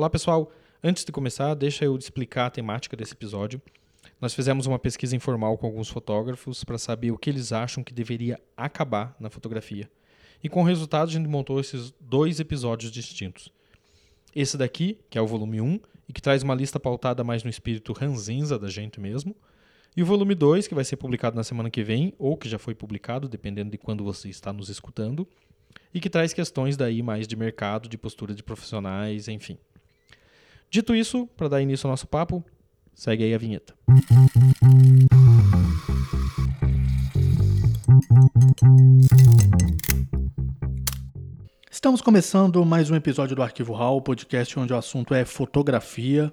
Olá, pessoal. Antes de começar, deixa eu explicar a temática desse episódio. Nós fizemos uma pesquisa informal com alguns fotógrafos para saber o que eles acham que deveria acabar na fotografia. E com o resultado, a gente montou esses dois episódios distintos. Esse daqui, que é o volume 1, e que traz uma lista pautada mais no espírito ranzinza da gente mesmo. E o volume 2, que vai ser publicado na semana que vem, ou que já foi publicado, dependendo de quando você está nos escutando, e que traz questões daí mais de mercado, de postura de profissionais, enfim. Dito isso, para dar início ao nosso papo, segue aí a vinheta. Estamos começando mais um episódio do Arquivo Hall, podcast onde o assunto é fotografia.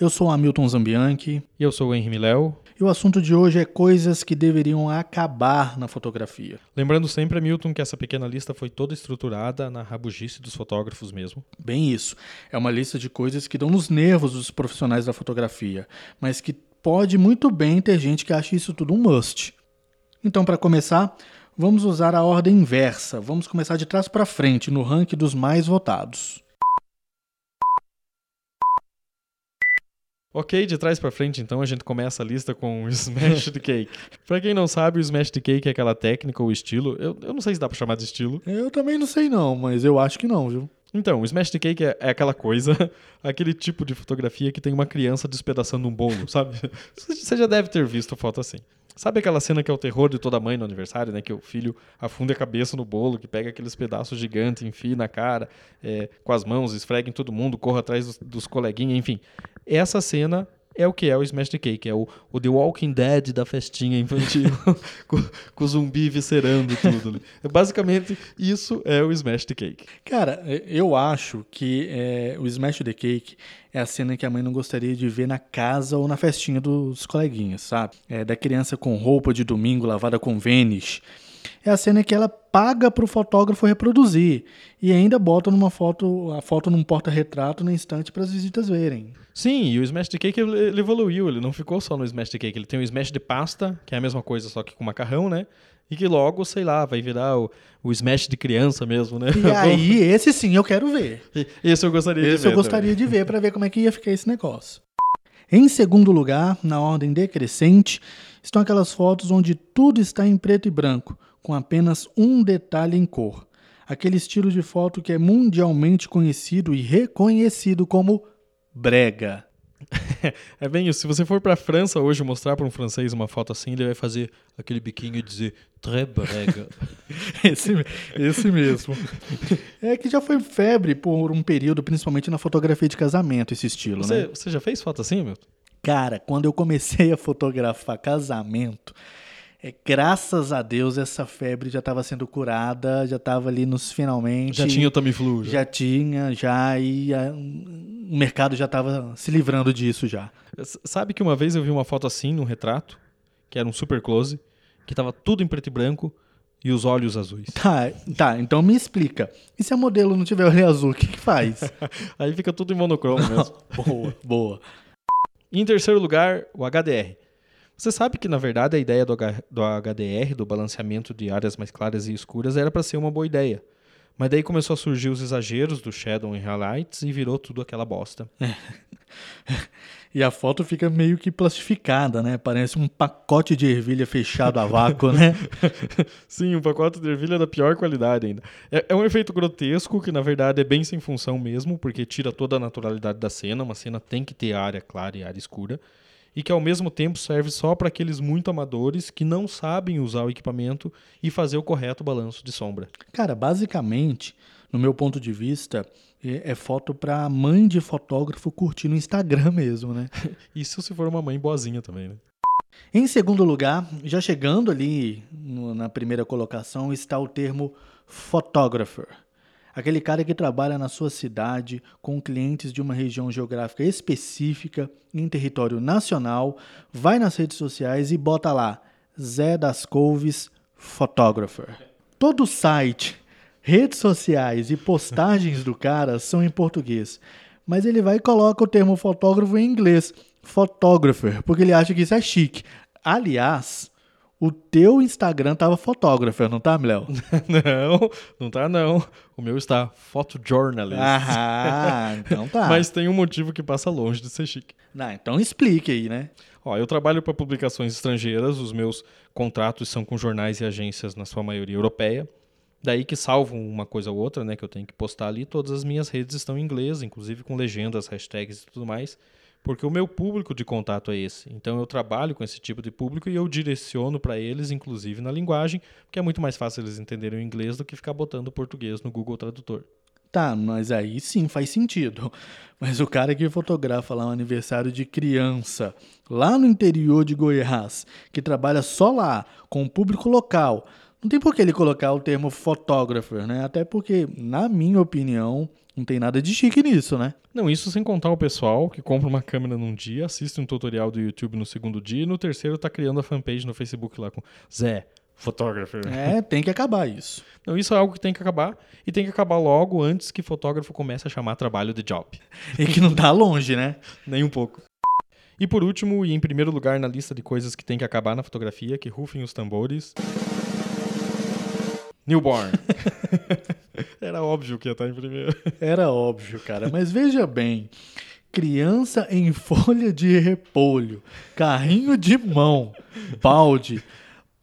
Eu sou o Hamilton Zambianchi. E eu sou o Henry Miléo. E o assunto de hoje é coisas que deveriam acabar na fotografia. Lembrando sempre, Hamilton, que essa pequena lista foi toda estruturada na rabugice dos fotógrafos mesmo. Bem isso. É uma lista de coisas que dão nos nervos dos profissionais da fotografia, mas que pode muito bem ter gente que acha isso tudo um must. Então, para começar, vamos usar a ordem inversa. Vamos começar de trás para frente no ranking dos mais votados. Ok, de trás para frente, então a gente começa a lista com o Smash the Cake. Para quem não sabe, o Smash the Cake é aquela técnica ou estilo. Eu, eu não sei se dá para chamar de estilo. Eu também não sei não, mas eu acho que não, viu? Então, o Smash the Cake é, é, aquela coisa, aquele tipo de fotografia que tem uma criança despedaçando um bolo, sabe? Você já deve ter visto foto assim. Sabe aquela cena que é o terror de toda mãe no aniversário, né? Que o filho afunda a cabeça no bolo, que pega aqueles pedaços gigantes, enfia na cara, é, com as mãos, esfrega em todo mundo, corre atrás dos, dos coleguinhas, enfim. Essa cena é o que é o Smash the Cake, é o, o The Walking Dead da festinha infantil, com, com, o zumbi viscerando tudo. É basicamente, isso é o Smash the Cake. Cara, eu acho que é, o Smash the Cake é a cena que a mãe não gostaria de ver na casa ou na festinha dos coleguinhas, sabe? É, da criança com roupa de domingo lavada com Vênis é a cena que ela paga para o fotógrafo reproduzir e ainda bota numa foto a foto num porta-retrato na instante para as visitas verem. Sim, e o Smash the Cake ele evoluiu, ele não ficou só no Smash the Cake, ele tem o Smash de pasta, que é a mesma coisa só que com macarrão, né? E que logo, sei lá, vai virar o, o Smash de criança mesmo, né? E aí, esse sim eu quero ver. Esse eu gostaria esse de ver. Esse eu gostaria também. de ver para ver como é que ia ficar esse negócio. Em segundo lugar, na ordem decrescente, estão aquelas fotos onde tudo está em preto e branco, com apenas um detalhe em cor. Aquele estilo de foto que é mundialmente conhecido e reconhecido como brega. é bem isso. Se você for para a França hoje mostrar para um francês uma foto assim, ele vai fazer aquele biquinho e dizer très brega. esse, esse mesmo. É que já foi febre por um período, principalmente na fotografia de casamento, esse estilo, você, né? Você já fez foto assim, meu? Cara, quando eu comecei a fotografar casamento, é, graças a Deus essa febre já estava sendo curada, já estava ali nos finalmente. Já tinha o Tamiflu? Já, já tinha, já, e a, o mercado já estava se livrando disso já. Sabe que uma vez eu vi uma foto assim, num retrato, que era um super close, que estava tudo em preto e branco e os olhos azuis. Tá, tá, então me explica. E se a modelo não tiver olho azul, o que, que faz? Aí fica tudo em monocromo mesmo. boa, boa. Em terceiro lugar, o HDR. Você sabe que, na verdade, a ideia do, H do HDR, do balanceamento de áreas mais claras e escuras, era para ser uma boa ideia. Mas daí começou a surgir os exageros do Shadow em Highlights e virou tudo aquela bosta. e a foto fica meio que plastificada, né? Parece um pacote de ervilha fechado a vácuo, né? Sim, um pacote de ervilha da pior qualidade ainda. É, é, um efeito grotesco que, na verdade, é bem sem função mesmo, porque tira toda a naturalidade da cena. Uma cena tem que ter área clara e área escura e que ao mesmo tempo serve só para aqueles muito amadores que não sabem usar o equipamento e fazer o correto balanço de sombra. Cara, basicamente, no meu ponto de vista, é, é foto para mãe de fotógrafo curtir no Instagram mesmo, né? Isso se for uma mãe boazinha também, né? Em segundo lugar, já chegando ali no, na primeira colocação, está o termo photographer aquele cara que trabalha na sua cidade com clientes de uma região geográfica específica em território nacional, vai nas redes sociais e bota lá Zé das Couves Photographer. Todo site, redes sociais e postagens do cara são em português, mas ele vai e coloca o termo fotógrafo em inglês, photographer, porque ele acha que isso é chique. Aliás, o teu Instagram tava photographer, não tá, Léo? não, não tá não. O meu está photojournalist. Ah, então tá. Mas tem um motivo que passa longe de ser chique. Não, então explique aí, né? Ó, eu trabalho para publicações estrangeiras, os meus contratos são com jornais e agências, na sua maioria europeia. Daí que salvo uma coisa ou outra, né, que eu tenho que postar ali. Todas as minhas redes estão em inglês, inclusive com legendas, hashtags e tudo mais porque o meu público de contato é esse. Então eu trabalho com esse tipo de público e eu direciono para eles, inclusive na linguagem, porque é muito mais fácil eles entenderem o inglês do que ficar botando português no Google Tradutor. Tá, mas aí sim faz sentido. Mas o cara que fotografa lá um aniversário de criança, lá no interior de Goiás, que trabalha só lá, com o público local, não tem por que ele colocar o termo photographer, né? Até porque, na minha opinião, não tem nada de chique nisso, né? Não, isso sem contar o pessoal que compra uma câmera num dia, assiste um tutorial do YouTube no segundo dia e no terceiro tá criando a fanpage no Facebook lá com Zé, fotógrafo. É, tem que acabar isso. Não, isso é algo que tem que acabar e tem que acabar logo antes que fotógrafo comece a chamar trabalho de job. E que não tá longe, né? Nem um pouco. E por último, e em primeiro lugar na lista de coisas que tem que acabar na fotografia, que rufem os tambores. Newborn. Era óbvio que ia estar em primeiro. Era óbvio, cara. Mas veja bem. Criança em folha de repolho, carrinho de mão, balde,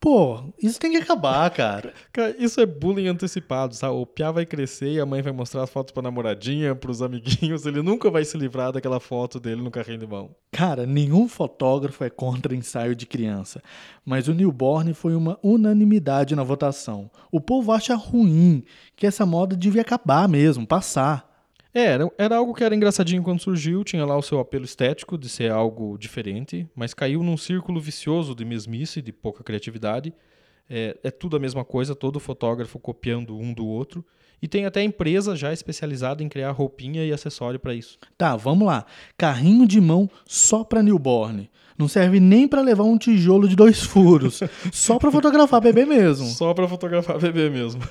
Pô, isso tem que acabar, cara. Cara, isso é bullying antecipado, sabe? O Piá vai crescer e a mãe vai mostrar as fotos pra namoradinha, pros amiguinhos. Ele nunca vai se livrar daquela foto dele no carrinho de mão. Cara, nenhum fotógrafo é contra ensaio de criança. Mas o newborn foi uma unanimidade na votação. O povo acha ruim, que essa moda devia acabar mesmo, passar. É, era, era algo que era engraçadinho quando surgiu, tinha lá o seu apelo estético de ser algo diferente, mas caiu num círculo vicioso de mesmice, de pouca criatividade. É, é tudo a mesma coisa, todo fotógrafo copiando um do outro. E tem até empresa já especializada em criar roupinha e acessório para isso. Tá, vamos lá. Carrinho de mão só para newborn. Não serve nem para levar um tijolo de dois furos. só para fotografar bebê mesmo. Só para fotografar bebê mesmo.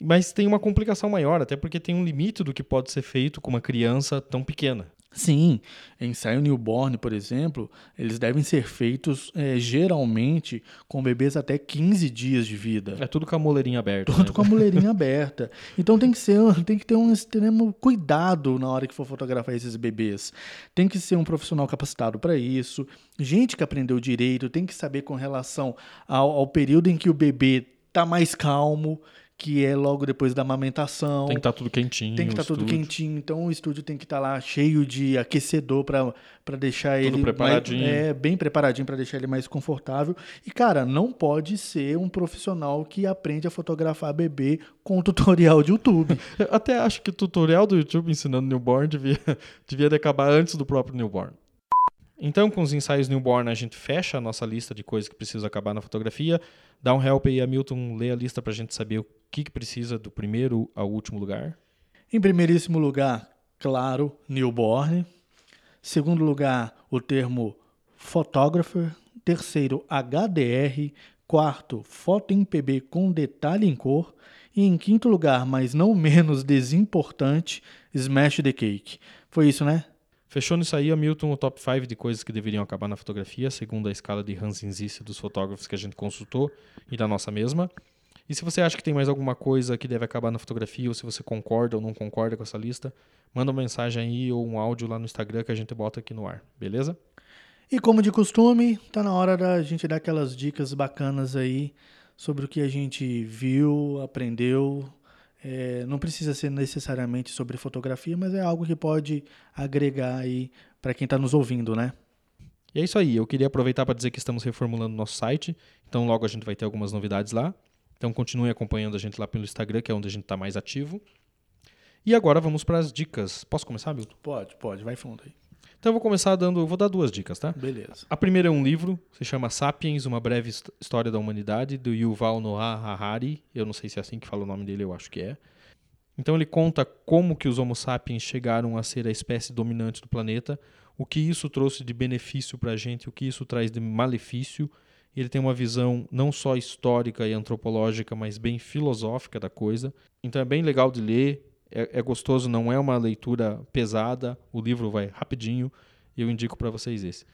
Mas tem uma complicação maior, até porque tem um limite do que pode ser feito com uma criança tão pequena. Sim, ensaio newborn, por exemplo, eles devem ser feitos é, geralmente com bebês até 15 dias de vida. É tudo com a moleirinha aberta. Tudo né? com a moleirinha aberta. Então tem que ser, tem que ter um extremo cuidado na hora que for fotografar esses bebês. Tem que ser um profissional capacitado para isso. Gente que aprendeu direito tem que saber com relação ao, ao período em que o bebê está mais calmo que é logo depois da amamentação. Tem que estar tá tudo quentinho. Tem que estar tá tudo quentinho. Então o estúdio tem que estar tá lá cheio de aquecedor para deixar tudo ele preparadinho. Mais, é, bem preparadinho para deixar ele mais confortável. E cara, não pode ser um profissional que aprende a fotografar bebê com tutorial de YouTube. Eu até acho que o tutorial do YouTube ensinando newborn devia devia acabar antes do próprio newborn. Então, com os ensaios newborn, a gente fecha a nossa lista de coisas que precisa acabar na fotografia. Dá um help aí, Hamilton, lê a lista para a gente saber o que, que precisa do primeiro ao último lugar. Em primeiríssimo lugar, claro, newborn. Segundo lugar, o termo photographer. Terceiro, HDR. Quarto, foto em PB com detalhe em cor. E em quinto lugar, mas não menos desimportante, Smash the Cake. Foi isso, né? Fechou nisso aí, Hamilton, o top 5 de coisas que deveriam acabar na fotografia, segundo a escala de Hansen Zisse dos fotógrafos que a gente consultou e da nossa mesma. E se você acha que tem mais alguma coisa que deve acabar na fotografia, ou se você concorda ou não concorda com essa lista, manda uma mensagem aí ou um áudio lá no Instagram que a gente bota aqui no ar, beleza? E como de costume, tá na hora da gente dar aquelas dicas bacanas aí sobre o que a gente viu, aprendeu, é, não precisa ser necessariamente sobre fotografia, mas é algo que pode agregar aí para quem está nos ouvindo, né? E é isso aí. Eu queria aproveitar para dizer que estamos reformulando nosso site, então logo a gente vai ter algumas novidades lá. Então continue acompanhando a gente lá pelo Instagram, que é onde a gente está mais ativo. E agora vamos para as dicas. Posso começar, Milton? Pode, pode. Vai fundo aí. Então eu vou começar dando, vou dar duas dicas, tá? Beleza. A primeira é um livro, se chama Sapiens, uma breve história da humanidade, do Yuval Noah Harari. Eu não sei se é assim que fala o nome dele, eu acho que é. Então ele conta como que os Homo sapiens chegaram a ser a espécie dominante do planeta, o que isso trouxe de benefício para a gente, o que isso traz de malefício. Ele tem uma visão não só histórica e antropológica, mas bem filosófica da coisa. Então é bem legal de ler, é, é gostoso, não é uma leitura pesada, o livro vai rapidinho e eu indico para vocês esse.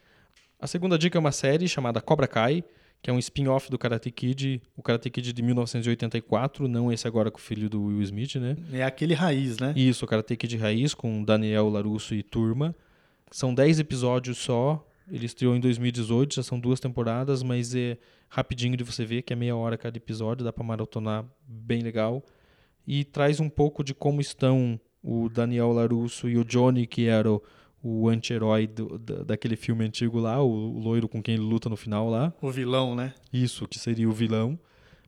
A segunda dica é uma série chamada Cobra Kai, que é um spin-off do Karate Kid, o Karate Kid de 1984, não esse agora com o filho do Will Smith, né? É aquele raiz, né? Isso, o Karate Kid raiz com Daniel Larusso e turma. São 10 episódios só. Ele estreou em 2018, já são duas temporadas, mas é rapidinho de você ver, que é meia hora cada episódio, dá para maratonar bem legal. E traz um pouco de como estão o Daniel Larusso e o Johnny, que era o o anti-herói daquele filme antigo lá, o, o loiro com quem ele luta no final lá. O vilão, né? Isso, que seria o vilão.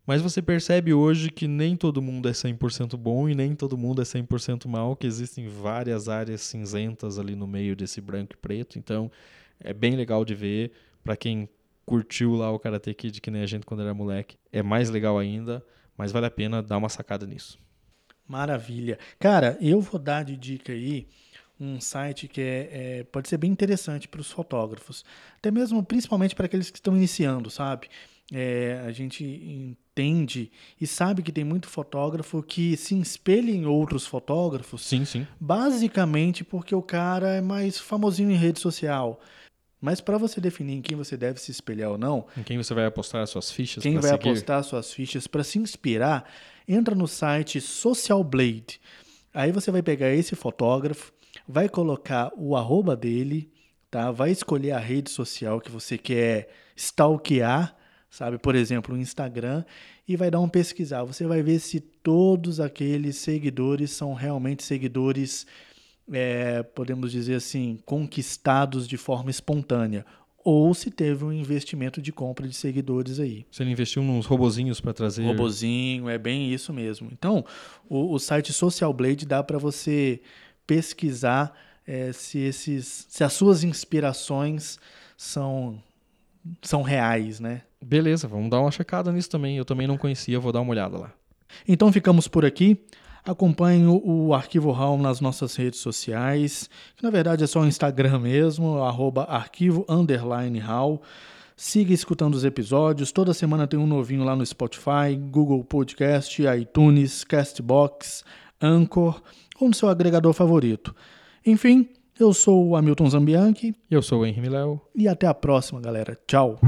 Mas você percebe hoje que nem todo mundo é 100% bom e nem todo mundo é 100% mal, que existem várias áreas cinzentas ali no meio desse branco e preto. Então, é bem legal de ver. Para quem curtiu lá o Karate Kid, que nem a gente quando era moleque, é mais legal ainda, mas vale a pena dar uma sacada nisso. Maravilha. Cara, eu vou dar de dica aí um site que é, é pode ser bem interessante para os fotógrafos, até mesmo principalmente para aqueles que estão iniciando, sabe? É, a gente entende e sabe que tem muito fotógrafo que se espelha em outros fotógrafos. Sim, sim. Basicamente porque o cara é mais famosinho em rede social. Mas para você definir em quem você deve se espelhar ou não, em quem você vai apostar as suas fichas, quem vai seguir? apostar suas fichas para se inspirar, entra no site Social Blade. Aí você vai pegar esse fotógrafo, vai colocar o arroba dele, tá? Vai escolher a rede social que você quer stalkear, sabe? Por exemplo, o Instagram e vai dar um pesquisar. Você vai ver se todos aqueles seguidores são realmente seguidores, é, podemos dizer assim, conquistados de forma espontânea ou se teve um investimento de compra de seguidores aí. Se ele investiu nos robozinhos para trazer. Robozinho, é bem isso mesmo. Então, o, o site Social Blade dá para você pesquisar é, se, esses, se as suas inspirações são, são reais, né? Beleza, vamos dar uma checada nisso também. Eu também não conhecia, vou dar uma olhada lá. Então ficamos por aqui. Acompanhe o, Arquivo RAW nas nossas redes sociais, que na verdade é só o Instagram mesmo, arroba arquivo underline. Siga escutando os episódios. Toda semana tem um novinho lá no Spotify, Google Podcast, iTunes, Castbox, Anchor ou no seu agregador favorito. Enfim, eu sou o Hamilton Zambianchi. Eu sou o Henry Miléo. E até a próxima, galera. Tchau.